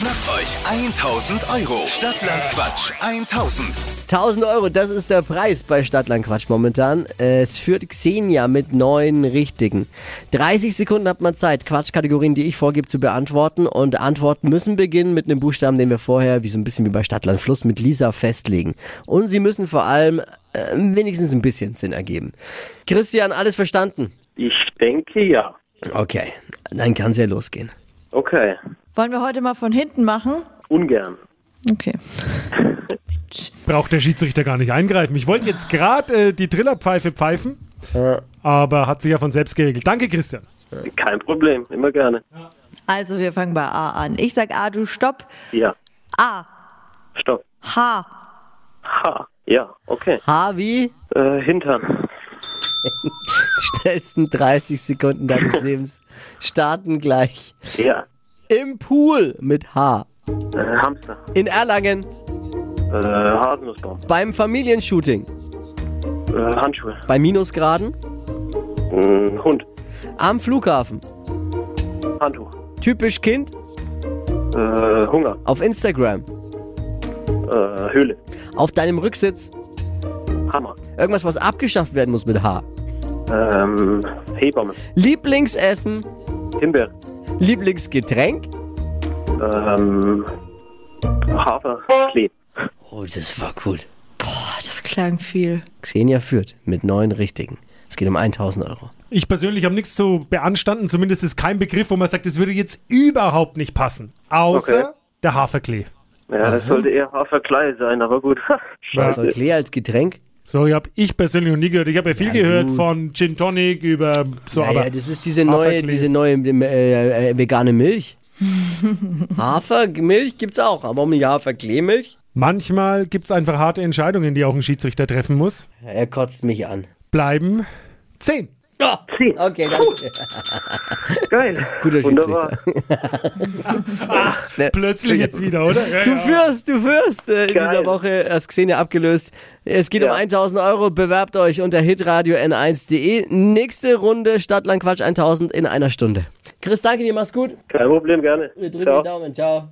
Schnappt euch 1000 Euro. Stadtland Quatsch 1000. 1000 Euro, das ist der Preis bei Stadtland Quatsch momentan. Es führt Xenia mit neun richtigen. 30 Sekunden hat man Zeit, Quatschkategorien, die ich vorgebe, zu beantworten. Und Antworten müssen beginnen mit einem Buchstaben, den wir vorher, wie so ein bisschen wie bei Stadtland Fluss, mit Lisa festlegen. Und sie müssen vor allem äh, wenigstens ein bisschen Sinn ergeben. Christian, alles verstanden? Ich denke ja. Okay, dann kann es ja losgehen. Okay. Wollen wir heute mal von hinten machen? Ungern. Okay. Braucht der Schiedsrichter gar nicht eingreifen. Ich wollte jetzt gerade äh, die Trillerpfeife pfeifen, aber hat sich ja von selbst geregelt. Danke, Christian. Kein Problem. Immer gerne. Also wir fangen bei A an. Ich sag A, du stopp. Ja. A, Stopp. H, Ha. Ja. Okay. H wie? Äh, Hintern. Schnellsten 30 Sekunden deines Lebens starten gleich. Ja. Im Pool mit H. Äh, Hamster. In Erlangen. Äh, Haselnussbaum. Beim Familienshooting. Äh, Handschuhe. Bei Minusgraden. Äh, Hund. Am Flughafen. Handtuch. Typisch Kind. Äh, Hunger. Auf Instagram. Äh, Höhle. Auf deinem Rücksitz. Hammer. Irgendwas, was abgeschafft werden muss mit H. Ähm, Hebamme. Lieblingsessen. Himbeer. Lieblingsgetränk. Ähm, Haferklee. Oh, das war gut. Boah, das klang viel. Xenia führt mit neun richtigen. Es geht um 1000 Euro. Ich persönlich habe nichts zu beanstanden. Zumindest ist kein Begriff, wo man sagt, das würde jetzt überhaupt nicht passen. Außer Okay. der Haferklee. Ja, das sollte eher Haferklei sein, aber gut. Also Klee als Getränk. Sorry, habe ich persönlich noch nie gehört. Ich habe ja viel Ja, gehört gut. von Gin Tonic über so, Naja, aber das ist diese neue, diese neue äh, äh, vegane Milch. Hafermilch gibt's auch, aber um die Haferkleemilch? manchmal gibt es einfach harte Entscheidungen, die auch ein Schiedsrichter treffen muss. Er kotzt mich an. Bleiben 10. Ja, okay, danke. Geil. Guter Wunderbar. Schnell. Plötzlich jetzt wieder, oder? Ja, Du führst, du führst. Äh, in Geil. dieser Woche hast Xenia abgelöst. Es geht um Ja. 1000 Euro. Bewerbt euch unter hitradio n1.de. Nächste Runde Stadtland Quatsch 1000 in einer Stunde. Chris, danke dir, mach's gut. Kein Problem, gerne. Wir drücken Ciao. die Daumen. Ciao.